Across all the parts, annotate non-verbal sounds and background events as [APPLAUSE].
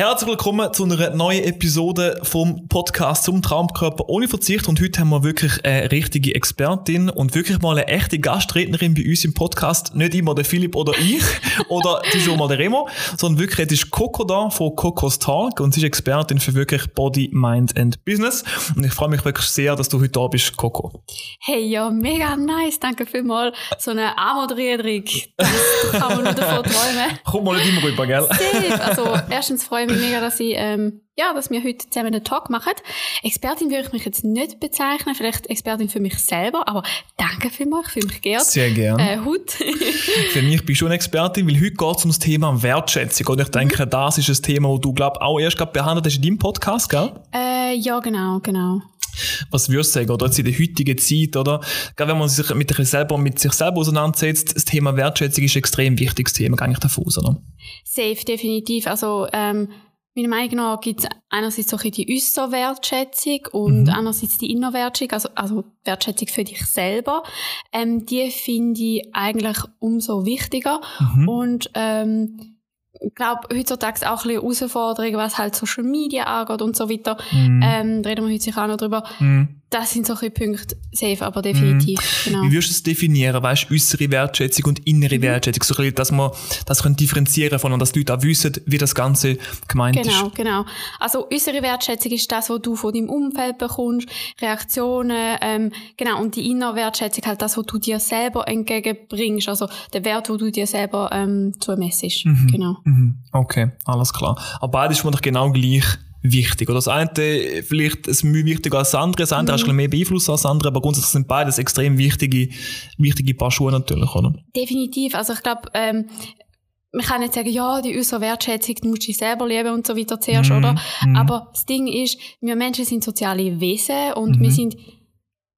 Herzlich willkommen zu einer neuen Episode vom Podcast zum Traumkörper ohne Verzicht. Und heute haben wir wirklich eine richtige Expertin und wirklich mal eine echte Gastrednerin bei uns im Podcast. Nicht immer der Philipp oder ich [LAUGHS] oder die schon mal der Remo, sondern wirklich es ist Coco da von Cocos Talk und sie ist Expertin für wirklich Body, Mind and Business. Und ich freue mich wirklich sehr, dass du heute da bist, Coco. Hey, ja, mega nice. Danke vielmals. So eine Anmoderierung. Das kann man nur davon träumen. [LAUGHS] Kommt mal nicht immer rüber, gell? Safe. Also, erstens freue ich mich mega, dass ich, ähm, ja, dass wir heute zusammen einen Talk machen. Expertin würde ich mich jetzt nicht bezeichnen, vielleicht Expertin für mich selber, aber danke vielmals, ich fühle mich geehrt. Sehr gerne. Äh, heute. [LAUGHS] für mich bist du eine Expertin, weil heute geht es um das Thema Wertschätzung. Und ich denke, mhm. das ist ein Thema, das du, glaube auch erst gerade behandelt hast in deinem Podcast, gell? Äh, ja, genau, genau was würdest du sagen, oder jetzt in der heutigen Zeit, oder? Gerade wenn man sich mit sich selber, mit sich selber auseinandersetzt, das Thema Wertschätzung ist ein extrem wichtiges Thema, gehe ich davon aus, oder? Safe, definitiv. Also, ähm, meiner Meinung nach gibt es einerseits so ein die äußere Wertschätzung und mhm. andererseits die innere Wertschätzung, also, also Wertschätzung für dich selber. Ähm, die finde ich eigentlich umso wichtiger. Mhm. Und ähm, ich glaube, heutzutage auch ein bisschen Herausforderungen, was halt Social Media angeht und so weiter. Mm. Ähm, reden wir heute sicher auch noch drüber. Mm das sind solche Punkte safe, aber definitiv. Mhm. Genau. Wie würdest du es definieren? Weißt du, äußere Wertschätzung und innere mhm. Wertschätzung? So ein dass man das können differenzieren von und dass die Leute auch wissen, wie das Ganze gemeint genau, ist. Genau, genau. Also äußere Wertschätzung ist das, was du von deinem Umfeld bekommst, Reaktionen, ähm, genau. Und die innere Wertschätzung halt das, was du dir selber entgegenbringst, also der Wert, wo du dir selber ähm, zumessest. Mhm. Genau. Mhm. Okay, alles klar. Aber beides ist doch genau gleich wichtig. Oder das eine vielleicht ist Mühe wichtiger als das andere, das andere mhm. hast ein bisschen mehr Beeinfluss als das andere, aber grundsätzlich sind beides extrem wichtige, wichtige Paar Schuhe natürlich, oder? Definitiv. Also ich glaube, ähm, man kann nicht sagen, ja, die äußere Wertschätzung, du musst dich selber lieben und so weiter zuerst, mm, oder? Mm. Aber das Ding ist, wir Menschen sind soziale Wesen und mm. wir mhm. sind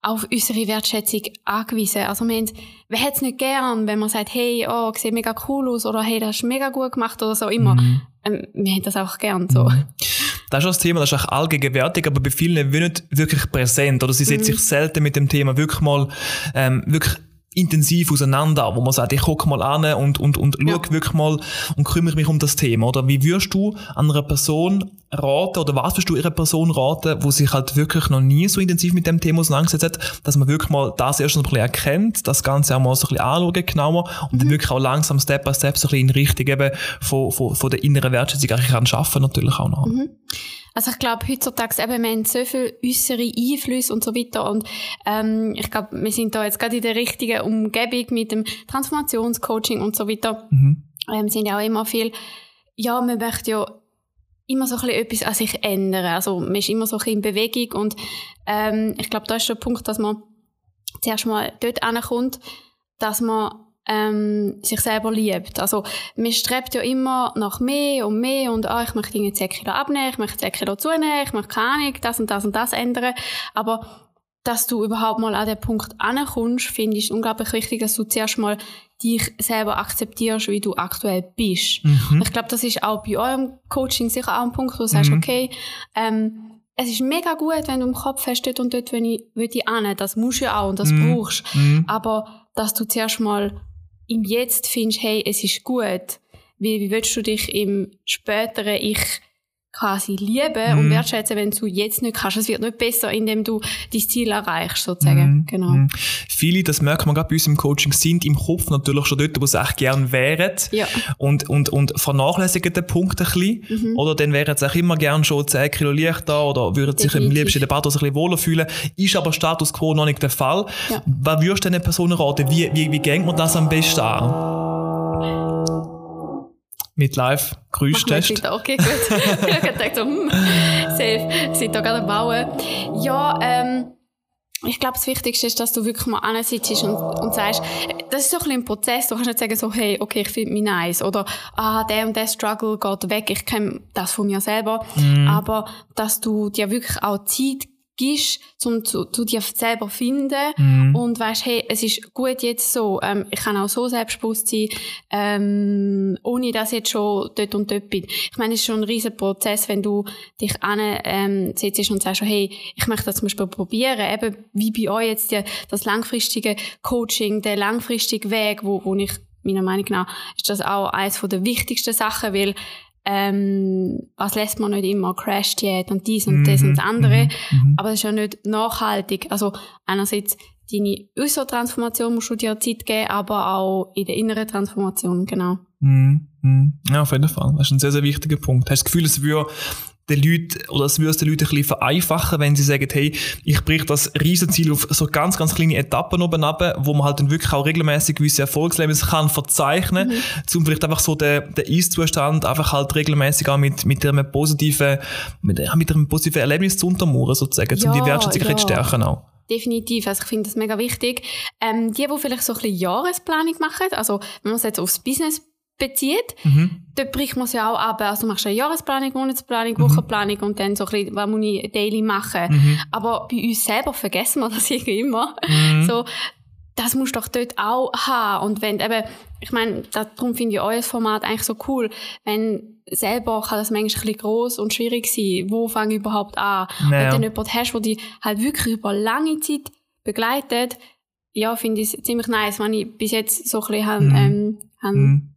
auf unsere Wertschätzung angewiesen. Also wir, haben, wer hätte es nicht gern, wenn man sagt, hey, oh, sieht mega cool aus oder hey, das hast du mega gut gemacht oder so immer. Mm. Ähm, wir haben das auch gern so. Das ist auch das Thema, das ist auch allgegenwärtig, aber bei vielen nicht wirklich präsent oder sie setzen mhm. sich selten mit dem Thema wirklich mal ähm, wirklich intensiv auseinander, wo man sagt, ich gucke mal an und, und, und ja. schau wirklich mal und kümmere mich um das Thema, oder? Wie würdest du einer Person raten, oder was würdest du ihrer Person raten, wo sich halt wirklich noch nie so intensiv mit dem Thema auseinandergesetzt hat, dass man wirklich mal das erst ein bisschen erkennt, das Ganze auch mal so ein bisschen anschauen genauer und mhm. dann wirklich auch langsam Step by Step so ein bisschen in Richtung eben von, von, von der inneren Wertschätzung eigentlich kann schaffen natürlich auch noch. Mhm. Also ich glaube, heutzutage eben, wir haben so viele äußere Einflüsse und so weiter und ähm, ich glaube, wir sind da jetzt gerade in der richtigen Umgebung mit dem Transformationscoaching und so weiter. Mhm. Ähm, sind ja auch immer viel, ja, man möchte ja immer so ein bisschen etwas an sich ändern. Also man ist immer so ein bisschen in Bewegung und ähm, ich glaube, da ist der Punkt, dass man zuerst mal dort ankommt, dass man ähm, sich selber liebt. Also man strebt ja immer nach mehr und mehr und ah, ich möchte irgendwie 10 Kilo abnehmen, ich möchte 10 Kilo zunehmen, ich möchte keine Ahnung, das und das und das ändern. Aber dass du überhaupt mal an den Punkt ankommst, finde ich unglaublich wichtig, dass du zuerst mal dich selber akzeptierst, wie du aktuell bist. Mhm. Ich glaube, das ist auch bei eurem Coaching sicher auch ein Punkt, wo du sagst, mhm. okay, ähm, es ist mega gut, wenn du im Kopf hast, dort und dort will ich, will ich an. Das musst du ja auch und das mhm. brauchst. Mhm. Aber dass du zuerst mal im Jetzt findest, hey, es ist gut, wie, wie willst du dich im späteren Ich quasi lieben mm. und mhm. wertschätzen, wenn du jetzt nicht kannst. Es wird nicht besser, indem du dein Ziel erreichst, sozusagen. Mm. Genau. Mm. Viele, das merkt man gerade bei uns im Coaching, sind im Kopf natürlich schon dort, wo sie echt gern wären. Ja. Und, und, und vernachlässigen den Punkt ein bisschen. Mhm. Oder dann wären sie auch immer gern schon 10 Kilo leichter oder würden sich am liebsten in der Bad ein bisschen wohler fühlen. Ist aber Status Quo noch nicht der Fall. Ja. Was würdest du denn Personen raten? Wie, wie, wie geht man das am besten an? Mit live Grüßtest. Okay, gut. [LAUGHS] [LAUGHS] ich habe gedacht, so, hm, safe, sind da gerade am Bauen. Ja, ähm, ich glaube, das Wichtigste ist, dass du wirklich mal ansitzt und, und sagst, das ist so ein bisschen ein Prozess. Du kannst nicht sagen so, hey, okay, ich finde mich nice. Oder, ah, der und der Struggle geht weg. Ich kenne das von mir selber. Mm. Aber, dass du dir wirklich auch Zeit gibst, um zu, zu dir selber finden Mhm. und weißt, hey, es ist gut jetzt so, ähm, ich kann auch so selbstbewusst sein, ähm, ohne dass ich jetzt schon dort und dort bin. Ich meine, es ist schon ein riesen Prozess, wenn du dich an ähm, und sagst, hey, ich möchte das zum Beispiel probieren, eben wie bei euch jetzt die, das langfristige Coaching, der langfristige Weg, wo, wo ich meiner Meinung nach ist das auch eines der wichtigsten Sachen, weil ähm, was lässt man nicht immer, Crash Diät und dies und das und das andere, Mhm. aber das ist ja nicht nachhaltig. Also einerseits deine äußere Transformation musst du dir Zeit geben, aber auch in der inneren Transformation, genau. Mhm. Mhm. Ja, auf jeden Fall. Das ist ein sehr, sehr wichtiger Punkt. Hast du das Gefühl, es würde den Leuten, oder es würde es den Leuten ein bisschen vereinfachen, wenn sie sagen, hey, ich brich das Riesenziel auf so ganz, ganz kleine Etappen oben ab, wo man halt dann wirklich auch regelmäßig gewisse Erfolgslebnisse kann verzeichnen, Mhm. um vielleicht einfach so den, den Ist-Zustand einfach halt regelmäßig auch mit, mit einem positiven, mit, mit einem positiven Erlebnis zu untermauern, sozusagen, um Ja, die Wertschätzung ja. zu stärken auch. Definitiv, also ich finde das mega wichtig. Ähm, die, die vielleicht so ein bisschen Jahresplanung machen, also wenn man es jetzt aufs Business bezieht, Mhm. dort bricht man es ja auch ab. Also du machst eine Jahresplanung, Monatsplanung, Wochenplanung und dann so ein bisschen, was muss ich daily machen. Mhm. Aber bei uns selber vergessen wir das [LAUGHS] irgendwie immer. Mhm. So, das musst du doch dort auch haben. Und wenn eben, ich meine, da- darum finde ich euer Format eigentlich so cool. Wenn selber kann das manchmal ein bisschen gross und schwierig sein. Wo fange ich überhaupt an? Ja. Wenn du dann jemanden hast, der dich halt wirklich über lange Zeit begleitet, ja, finde ich es ziemlich nice, wenn ich bis jetzt so ein bisschen Mhm. ähm, han Mhm.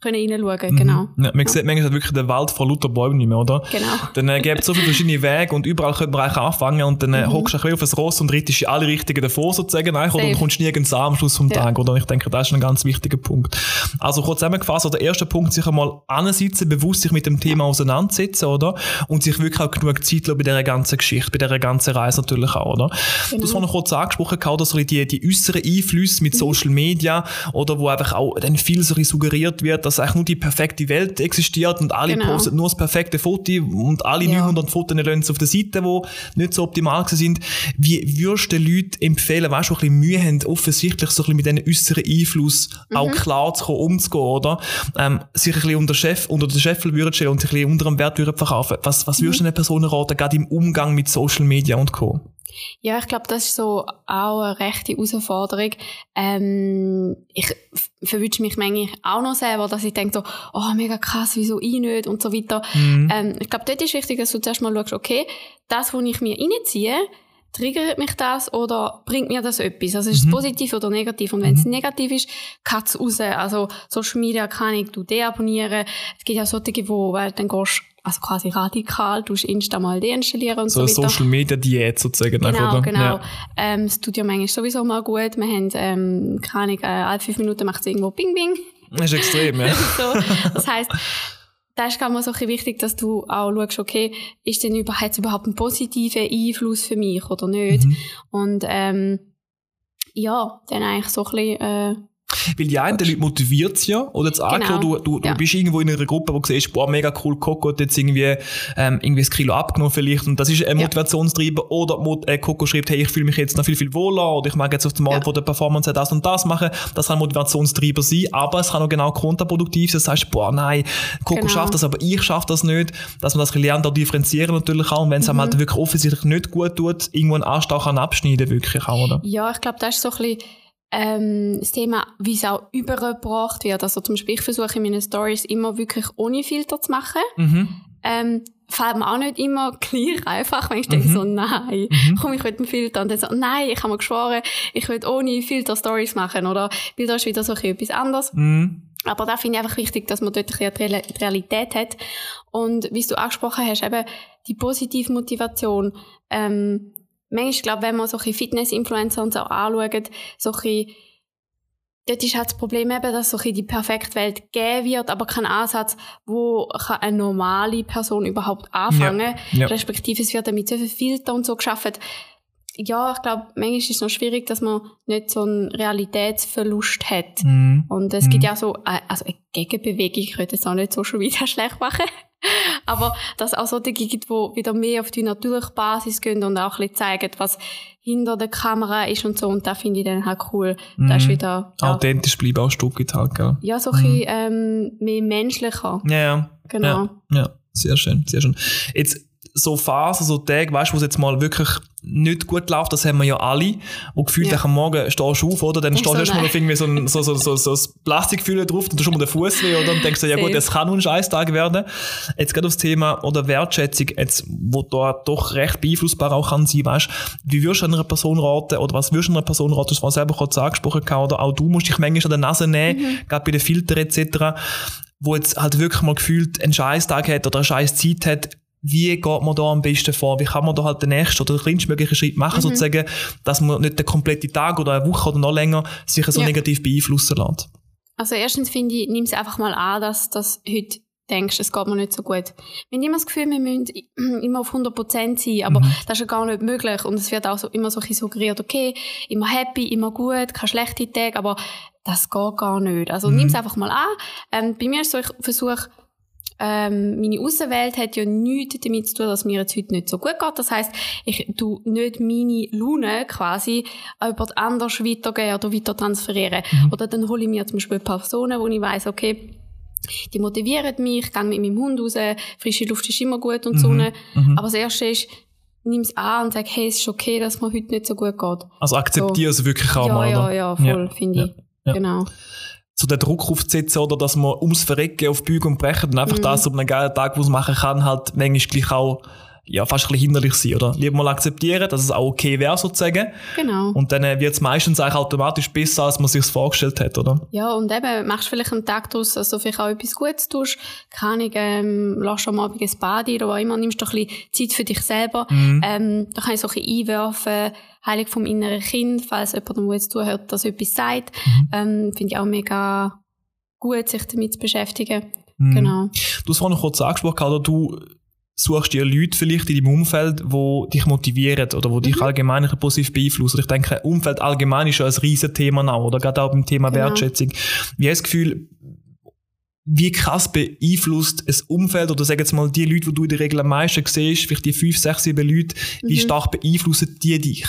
Können reinschauen, genau. Mhm. Ja, man sieht manchmal wirklich den Wald vor lauter Bäumen nicht mehr, oder? Genau. Dann äh, gibt es so viele verschiedene Wege und überall könnte man eigentlich anfangen und dann äh, Mhm. hockst du ein auf ein Ross und reitest in alle Richtungen davor sozusagen eigentlich, oder? und kommst nirgends an am Schluss vom Ja. Tag, oder? Und ich denke, das ist ein ganz wichtiger Punkt. Also kurz zusammengefasst, oder der erste Punkt, sich einmal ansitzen, bewusst sich mit dem Thema auseinandersetzen, oder? Und sich wirklich auch genug Zeit lassen bei dieser ganzen Geschichte, bei dieser ganzen Reise natürlich auch, oder? Du hast vorhin noch kurz angesprochen, Karl, dass so die, die äußeren Einflüsse Mhm. mit Social Media, oder wo einfach auch dann viel so suggeriert wird, dass eigentlich nur die perfekte Welt existiert und alle Genau. posten nur das perfekte Foto und alle Ja. 900 Fotos auf der Seite, die nicht so optimal sind. Wie würdest du den Leuten empfehlen, weißt du, ein bisschen Mühe haben, offensichtlich so ein bisschen mit diesen äußeren Einfluss Mhm. auch klar zu kommen, umzugehen, oder? Ähm, sich ein bisschen unter, Chef, unter den Scheffel würden stellen und sich ein bisschen unter dem Wert würden verkaufen. Was, was würdest du einer Person raten, gerade im Umgang mit Social Media und Co.? Ja, ich glaube, das ist so auch eine rechte Herausforderung. Ähm, ich verwünsche mich manchmal auch noch selber, dass ich denke so, oh, mega krass, wieso ich nicht und so weiter. Mhm. Ähm, ich glaube, dort ist wichtig, dass du zuerst mal schaust, okay, das, was ich mir reinziehe, triggert mich das oder bringt mir das etwas? Also ist es positiv oder negativ? Und wenn es negativ ist, kann es raus. Also Social Media kann ich du deabonnieren. Es gibt ja solche, wo weil dann gehst also quasi radikal, du Insta mal deinstallieren und So so, eine weiter. Social Media Diät sozusagen. Genau, oder? genau. Ja. Ähm, das tut ja manchmal sowieso mal gut. Wir haben, ähm, keine Ahnung, äh, alle fünf Minuten macht es irgendwo Bing Bing. Das ist extrem, ja. [LAUGHS] so. Das heisst, da ist gerade mal so ein bisschen wichtig, dass du auch schaust, okay, ist denn überhaupt, überhaupt einen positiven Einfluss für mich oder nicht? Mhm. Und, ähm, ja, dann eigentlich so ein bisschen, äh, Weil die einen Leute motiviert es ja, oder jetzt Genau. du, du, du Ja. bist irgendwo in einer Gruppe, wo du siehst, boah, mega cool, Coco hat jetzt irgendwie, ähm, irgendwie ein Kilo abgenommen vielleicht, und das ist ein Ja. Motivationstreiber, oder Mot äh, Coco schreibt, hey, ich fühle mich jetzt noch viel, viel wohler, oder ich mag jetzt auf dem Mal Ja. von der Performance das und das machen, das kann ein Motivationstreiber sein, aber es kann auch genau kontraproduktiv sein, das heißt, boah, nein, Coco Genau. schafft das, aber ich schaffe das nicht, dass man das lernt, auch differenzieren natürlich auch, und wenn es einem Mhm. halt wirklich offensichtlich nicht gut tut, irgendwo einen Anstach kann abschneiden, wirklich auch, oder? ja, ich glaube, das ist so ein bisschen, ähm, das Thema, wie es auch übergebracht wird. Also zum Beispiel, ich versuche in meinen Stories immer wirklich ohne Filter zu machen. Mhm. ähm, fällt mir auch nicht immer [LAUGHS] gleich einfach, wenn ich denke Mhm. so, nein, komm, ich will einen Filter. Und dann so, nein, ich habe mir geschworen, ich will ohne Filter Stories machen, oder? Weil da ist wieder so ein bisschen etwas anderes. Mhm. Aber da finde ich einfach wichtig, dass man dort ein die Realität hat. Und wie du angesprochen hast, eben die positive Motivation. Ähm, manchmal, ich glaube, wenn man so ein bisschen Fitness-Influencer und so anschaut, so ein bisschen, dort ist halt das Problem eben, dass so ein bisschen die perfekte Welt gegeben wird, aber kein Ansatz, wo kann eine normale Person überhaupt anfangen. ja. Respektive es wird dann mit so viel Filter und so geschaffen. Ja, ich glaube, manchmal ist es noch schwierig, dass man nicht so einen Realitätsverlust hat. Mhm. Und es gibt ja so, äh, also eine Gegenbewegung, ich könnte jetzt auch nicht Social Media [LAUGHS] schlecht machen, aber dass es auch solche gibt, die wieder mehr auf die natürliche Basis gehen und auch ein bisschen zeigen, was hinter der Kamera ist und so. Und da finde ich dann halt cool. Da ist Mhm. wieder, ja, Authentisch bleiben auch ein Stück halt, gell? ja so ein bisschen ähm, mehr menschlicher. Ja, ja. Genau. Ja, ja, sehr schön, sehr schön. Jetzt so Phasen, so Tage, weißt du, wo es jetzt mal wirklich nicht gut läuft, das haben wir ja alle, wo gefühlt ja. am Morgen stehst du auf, oder? Dann stehst du erstmal auf irgendwie so ein, so, so, so, so, so Plastikfülle drauf, dann tust du schon mal den Fuß weh, oder? Und denkst du, ja gut, das kann nur ein Scheißtag werden. Jetzt geht aufs Thema, oder Wertschätzung, jetzt, wo da doch recht beeinflussbar auch kann sein, weißt wie würdest du einer Person raten, oder was würdest du einer Person raten, war selber kurz angesprochen, oder auch du musst dich manchmal an der Nase nehmen, mhm. gerade bei den Filtern etc., wo jetzt halt wirklich mal gefühlt einen Scheißtag hat oder eine scheiß Zeit hat, wie geht man da am besten vor? Wie kann man da halt den nächsten oder den kleinstmöglichen Schritt machen, mhm. sozusagen, dass man nicht den kompletten Tag oder eine Woche oder noch länger sich so ja. negativ beeinflussen lässt? Also erstens finde ich, nimm es einfach mal an, dass das heute denkst, es geht mir nicht so gut. Wir haben immer das Gefühl, wir müssen [CLEARS THROAT] immer auf 100% sein, aber mhm. das ist ja gar nicht möglich und es wird auch so, immer so ein suggeriert, okay, immer happy, immer gut, keine schlechte Tage, aber das geht gar nicht. Also mhm. nimm es einfach mal an. Ähm, bei mir ist so, ich versuche ähm, meine Außenwelt hat ja nichts damit zu tun, dass mir jetzt heute nicht so gut geht. Das heißt, ich tu nicht meine Laune quasi an jemand anders weitergeben oder weiter transferieren. Mhm. Oder dann hole ich mir zum Beispiel Personen, wo ich weiß, okay, die motivieren mich, ich gehe mit meinem Hund raus, frische Luft ist immer gut und mhm. Sonne. Mhm. Aber das Erste ist, nimm es an und sag, hey, es ist okay, dass mir heute nicht so gut geht. Also akzeptiere so. es wirklich auch ja, mal? Ja, ja, voll, ja. finde ich. Ja. Genau so den Druck aufzusetzen oder dass man ums Verrecken auf Bügen und Brechen und einfach mhm. das, ob man einen geilen Tag was machen kann, halt manchmal gleich auch ja, fast ein bisschen hinderlich sein, oder? Lieber mal akzeptieren, dass es auch okay wäre, sozusagen. Genau. Und dann äh, wird es meistens eigentlich automatisch besser, als man sich vorgestellt hat, oder? Ja, und eben, machst du vielleicht einen Tag daraus, also vielleicht auch etwas Gutes tust, keine Ahnung, ähm, lass am Abend ein Bad oder was immer, nimmst du ein bisschen Zeit für dich selber. Mhm. Ähm, da kann ich so ein bisschen einwerfen, Heilig vom inneren Kind, falls jemand, der jetzt zuhört, das etwas sagt. Mhm. Ähm, Finde ich auch mega gut, sich damit zu beschäftigen. Mhm. Genau. Du hast vorhin noch kurz angesprochen, oder du suchst dir Leute vielleicht in deinem Umfeld, die dich motivieren oder die dich mhm. allgemein positiv beeinflussen. Ich denke, Umfeld allgemein ist ja ein riesen Thema auch, oder gerade auch beim Thema genau. Wertschätzung. Wie hast du das Gefühl, wie krass beeinflusst ein Umfeld oder sag jetzt mal die Leute, die du in der Regel am meisten siehst, vielleicht die fünf, sechs, sieben Leute, wie mhm. stark beeinflussen die dich?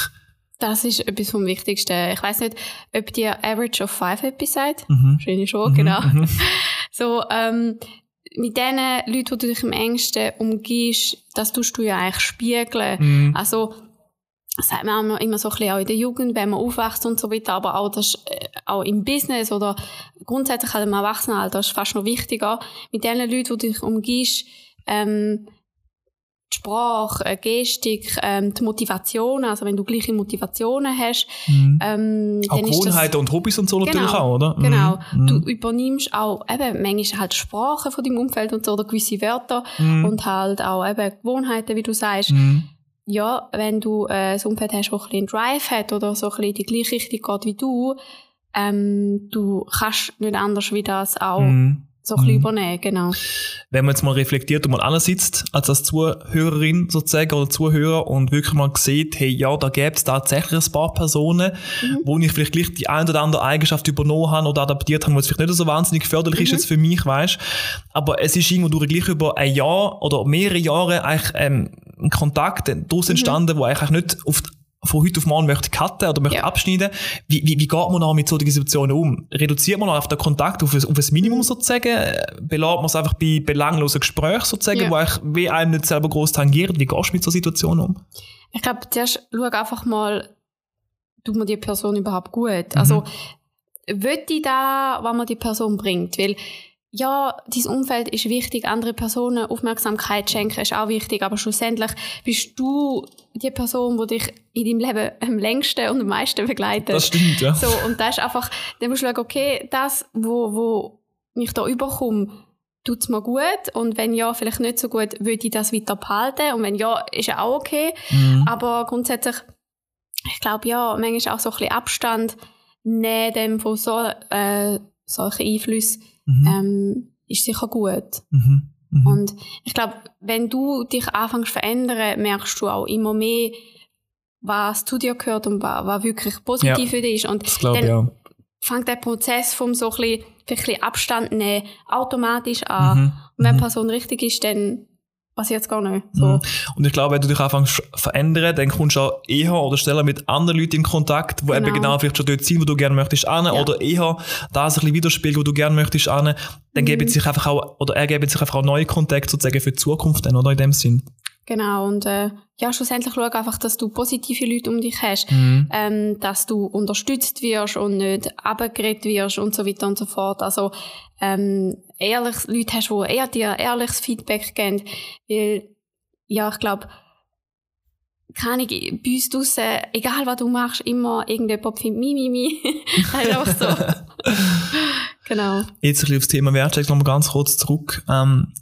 Das ist etwas vom Wichtigsten. Ich weiß nicht, ob dir Average of Five etwas sagt. Mhm. Wahrscheinlich schon, mhm. genau. Mhm. [LAUGHS] So, ähm, mit den Leuten, die du dich am engsten umgibst, das tust du ja eigentlich spiegeln. Mhm. Also, das sagt man immer so ein bisschen auch in der Jugend, wenn man aufwächst und so weiter, aber auch, das, äh, auch im Business oder grundsätzlich halt im Erwachsenenalter ist fast noch wichtiger. Mit den Leuten, die du dich umgibst, ähm, die Sprache, äh, Gestik, ähm, die Motivation, also wenn du gleiche Motivationen hast. Mhm. Ähm, auch Gewohnheiten und Hobbys und so genau, natürlich auch, oder? Mhm. Genau. Mhm. Du übernimmst auch eben manchmal halt Sprache von deinem Umfeld und so, oder gewisse Wörter mhm. und halt auch eben Gewohnheiten, wie du sagst. Mhm. Ja, wenn du äh, ein Umfeld hast, das ein bisschen Drive hat oder so ein bisschen die gleiche Richtung geht wie du, ähm, du kannst nicht anders wie das auch mhm so ein bisschen mhm. übernehmen, genau. Wenn man jetzt mal reflektiert und mal ansitzt, als als Zuhörerin sozusagen oder Zuhörer und wirklich mal sieht, hey, ja, da gäbe es tatsächlich ein paar Personen, mhm. wo ich vielleicht gleich die ein oder andere Eigenschaft übernommen habe oder adaptiert habe, was vielleicht nicht so wahnsinnig förderlich mhm. ist jetzt für mich, weißt Aber es ist irgendwo durch gleich über ein Jahr oder mehrere Jahre eigentlich ähm, ein Kontakt daraus mhm. entstanden, mhm. wo eigentlich nicht auf von heute auf morgen möchte cutten oder möchte ja. abschneiden. Wie, wie, wie geht man auch mit solchen Situationen um? Reduziert man auf den Kontakt auf ein, auf ein Minimum sozusagen? Belässt man es einfach bei belanglosen Gesprächen sozusagen, ja. wo eigentlich wie einem nicht selber groß tangiert? Wie gehst du mit so Situationen um? Ich glaube, zuerst schau einfach mal, tut man die Person überhaupt gut? Mhm. Also, will ich da, was man die Person bringt? Weil, ja, dein Umfeld ist wichtig, andere Personen Aufmerksamkeit schenken ist auch wichtig, aber schlussendlich bist du die Person, die dich in deinem Leben am längsten und am meisten begleitet. Das stimmt, ja. So, und da ist einfach, dann musst du schauen, okay, das, wo, wo ich da überkomme, tut's mir gut und wenn ja, vielleicht nicht so gut, würde ich das weiter behalten und wenn ja, ist ja auch okay. Mhm. Aber grundsätzlich, ich glaube ja, manchmal auch so ein bisschen Abstand nehmen von so, äh, solchen Einflüssen mhm. ähm, ist sicher gut. Mhm. Mhm. Und ich glaube, wenn du dich anfängst zu verändern, merkst du auch immer mehr, was zu dir gehört und was, was wirklich positiv ja, für dich ist. Und glaub, dann ja. fängt der Prozess vom so ein bisschen, ein bisschen Abstand nehmen automatisch an. Mhm. Und wenn die mhm. Person richtig ist, dann passiert es gar nicht. So. Mhm. Und ich glaube, wenn du dich anfängst verändern, dann kommst du auch eher oder schneller mit anderen Leuten in Kontakt, die genau. eben genau vielleicht schon dort sind, wo du gerne möchtest an, ja. oder eher das ein bisschen widerspiegeln, wo du gerne möchtest an, dann mhm. geben sich einfach auch, oder ergeben sich einfach auch neue Kontakte sozusagen für die Zukunft dann, oder in dem Sinn. Genau, und äh, ja, schlussendlich schau einfach, dass du positive Leute um dich hast, mhm. ähm, dass du unterstützt wirst und nicht abgeredet wirst und so weiter und so fort. Also ähm, ehrlich, Leute hast, die eher dir ehrliches Feedback geben, weil ja, ich glaube, keine bei uns draussen, egal was du machst, immer irgendjemand findet mi, mi, mi. [LAUGHS] einfach so. [LAUGHS] genau. Jetzt ein bisschen aufs Thema Wertschätzung nochmal ganz kurz zurück. Ähm,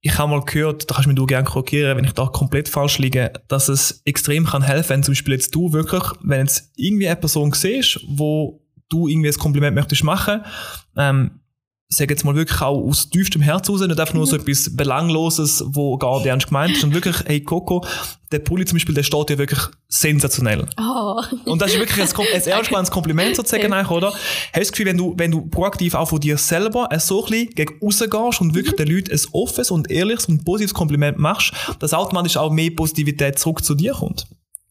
ich habe mal gehört, da kannst du mich gerne korrigieren, wenn ich da komplett falsch liege, dass es extrem kann helfen, wenn zum Beispiel jetzt du wirklich, wenn jetzt irgendwie eine Person siehst, wo du irgendwie ein Kompliment möchtest machen, ähm, sage jetzt mal wirklich auch aus tiefstem Herz raus, nicht einfach nur so mhm. etwas Belangloses, wo gar nicht ernst gemeint ist, sondern wirklich, hey Coco, der Pulli zum Beispiel, der steht ja wirklich sensationell. Oh. Und das ist wirklich ein, ein [LAUGHS] ernst Kompliment sozusagen, ja. oder? Hast du das Gefühl, wenn du, wenn du proaktiv auch von dir selber so ein bisschen gegen rausgehst und wirklich mhm. den Leuten ein offenes und ehrliches und positives Kompliment machst, dass automatisch auch mehr Positivität zurück zu dir kommt?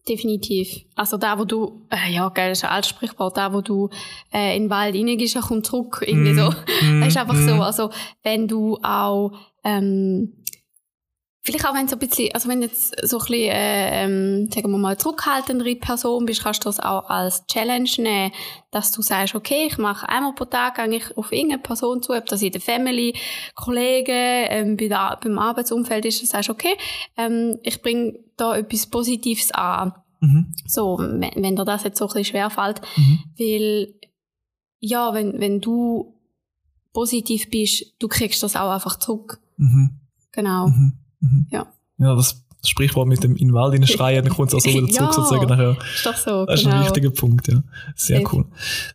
Definitiv. Also da, wo du, äh, ja, geil, das ist ein altes Sprichwort, da, wo du äh, in den Wald reingehst, kommt zurück, irgendwie mm. so. Mm. [LAUGHS] Das ist einfach mm. so. Also wenn du auch ähm, Vielleicht auch wenn so ein bisschen, also wenn jetzt so ein bisschen, äh, ähm, sagen wir mal, zurückhaltendere Person bist, kannst du das auch als Challenge nehmen, dass du sagst, okay, ich mache einmal pro Tag eigentlich auf irgendeine Person zu, ob das in der Family, Kollegen, ähm, bei der, beim Arbeitsumfeld ist, du sagst, okay, ähm, ich bringe da etwas Positives an. Mhm. So, wenn, wenn dir das jetzt so ein bisschen schwerfällt, mhm. weil, ja, wenn, wenn du positiv bist, du kriegst das auch einfach zurück. Mhm. Genau. Mhm. Mhm. Ja. Ja, das Sprichwort mit dem in den Wald schreien, dann kommt es auch so wieder [LAUGHS] zurück, ja, sozusagen nachher. Ist doch so, Das ist genau. ein wichtiger Punkt, ja. Sehr Echt. cool.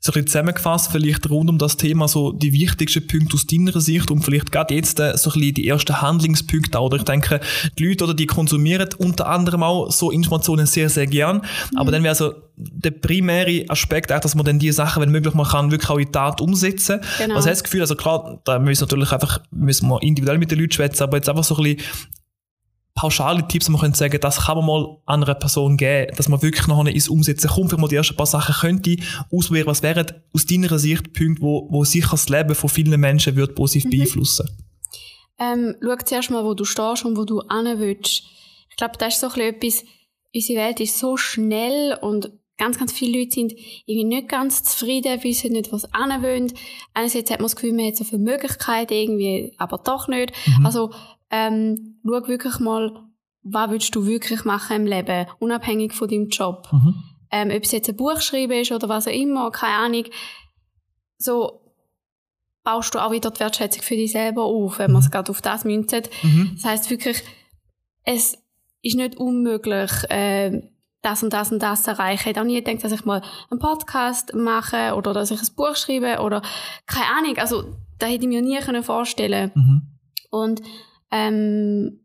So ein bisschen zusammengefasst, vielleicht rund um das Thema, so die wichtigsten Punkte aus deiner Sicht und vielleicht gerade jetzt äh, so ein bisschen die ersten Handlungspunkte, oder ich denke, die Leute, oder die konsumieren unter anderem auch so Informationen sehr, sehr gern, mhm. aber dann wäre so der primäre Aspekt auch, dass man dann die Sachen, wenn möglich, man kann wirklich auch in Tat umsetzen. Genau. Also, ich habe das Gefühl, also klar, da müssen wir natürlich einfach, müssen wir individuell mit den Leuten schwätzen, aber jetzt einfach so ein bisschen pauschale Tipps, man könnte sagen, das kann man mal einer Person geben, dass man wirklich noch ins Umsetzen kommt, vielleicht mal die ersten paar Sachen könnte ausprobieren. Was wären aus deiner Sicht Punkte, wo, wo sicher das Leben von vielen Menschen wird positiv mhm. beeinflussen? Ähm, schau zuerst mal, wo du stehst und wo du hin willst. Ich glaube, das ist so ein etwas, unsere Welt ist so schnell und ganz, ganz viele Leute sind irgendwie nicht ganz zufrieden, wissen nicht, was sie wollen. Einerseits hat man das Gefühl, man hat so viele Möglichkeiten irgendwie, aber doch nicht. Mhm. Also, ähm, schau wirklich mal, was willst du wirklich machen im Leben, unabhängig von deinem Job. Mhm. Ähm, ob es jetzt ein Buch schreiben ist oder was auch immer, keine Ahnung. So baust du auch wieder die Wertschätzung für dich selber auf, wenn man es mhm. gerade auf das münzt. Mhm. Das heißt wirklich, es ist nicht unmöglich, äh, das und das und das zu erreichen. Ich hätte auch nie gedacht, dass ich mal einen Podcast mache oder dass ich ein Buch schreibe oder keine Ahnung. Also, da hätte ich mir nie vorstellen können. Mhm. Und ähm,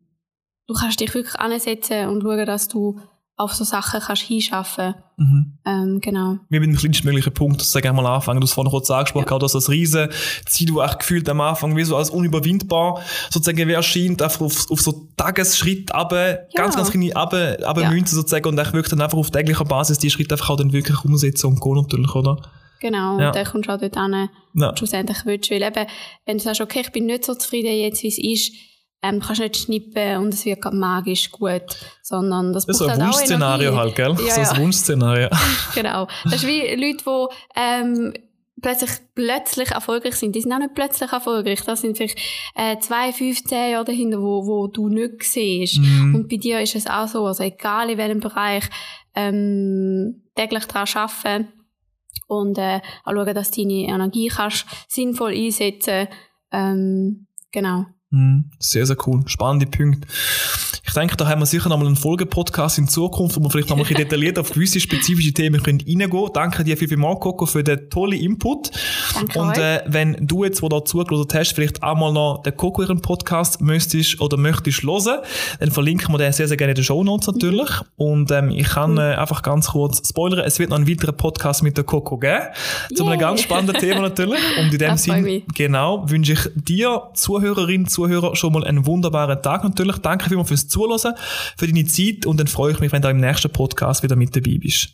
du kannst dich wirklich ansetzen und schauen, dass du auf so Sachen kannst hinschaffen. Mhm. Ähm, genau. Wir mit dem kleinstmöglichen Punkt, sozusagen einmal anfangen. Du hast vorhin kurz angesprochen, ja. dass das riesen Ziel, du echt gefühlt am Anfang wie so als unüberwindbar sozusagen wie erscheint, einfach auf, auf so Tagesschritt aber ja. ganz, ganz kleine aber, aber ja. Münzen sozusagen und echt wirklich dann einfach auf täglicher Basis die Schritte einfach auch dann wirklich umsetzen und gehen natürlich, oder? Genau, ja. und dann kommst du auch dort hin, ja. schlussendlich willst, weil eben, wenn du sagst, okay, ich bin nicht so zufrieden jetzt, wie es ist, ähm, kannst nicht schnippen und es wird magisch gut, sondern das, das ist ein halt Wunschszenario halt, gell? Ja, so ein ja. Wunschszenario. [LAUGHS] genau. Das ist wie Leute, die ähm, plötzlich, plötzlich erfolgreich sind. Die sind auch nicht plötzlich erfolgreich. Das sind vielleicht äh, zwei, fünf, zehn Jahre dahinter, wo, wo du nicht siehst. Mhm. Und bei dir ist es auch so. Also egal in welchem Bereich, ähm, täglich daran arbeiten und äh, auch schauen, dass du deine Energie kannst sinnvoll einsetzen ähm, Genau. Mhm. Sehr, sehr cool. Spannende Punkte. Ich denke, da haben wir sicher nochmal einen Folgepodcast in Zukunft, wo wir vielleicht nochmal detailliert auf gewisse spezifische Themen können reingehen. Danke dir viel, mal, Coco, für den tollen Input. Danke Und äh, wenn du jetzt, wo da zugelassen hast, vielleicht auch mal noch den Coco ihren Podcast möchtest oder möchtest hören, dann verlinken wir den sehr, sehr gerne in den Show Notes natürlich. Und ähm, ich kann äh, einfach ganz kurz spoilern, es wird noch einen weiteren Podcast mit der Coco geben. Zu einem ganz spannenden Thema natürlich. Und in [LAUGHS] dem Sinne, genau, wünsche ich dir, Zuhörerin, Zuhörer, schon mal einen wunderbaren Tag natürlich. Danke vielmals fürs Zuhören, für deine Zeit und dann freue ich mich, wenn du im nächsten Podcast wieder mit dabei bist.